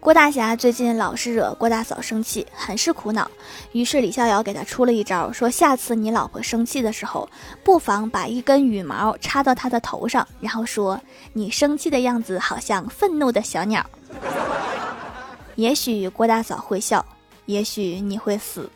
郭大侠最近老是惹郭大嫂生气很是苦恼。于是李逍遥给他出了一招说下次你老婆生气的时候不妨把一根羽毛插到她的头上然后说你生气的样子好像愤怒的小鸟。也许郭大嫂会笑也许你会死。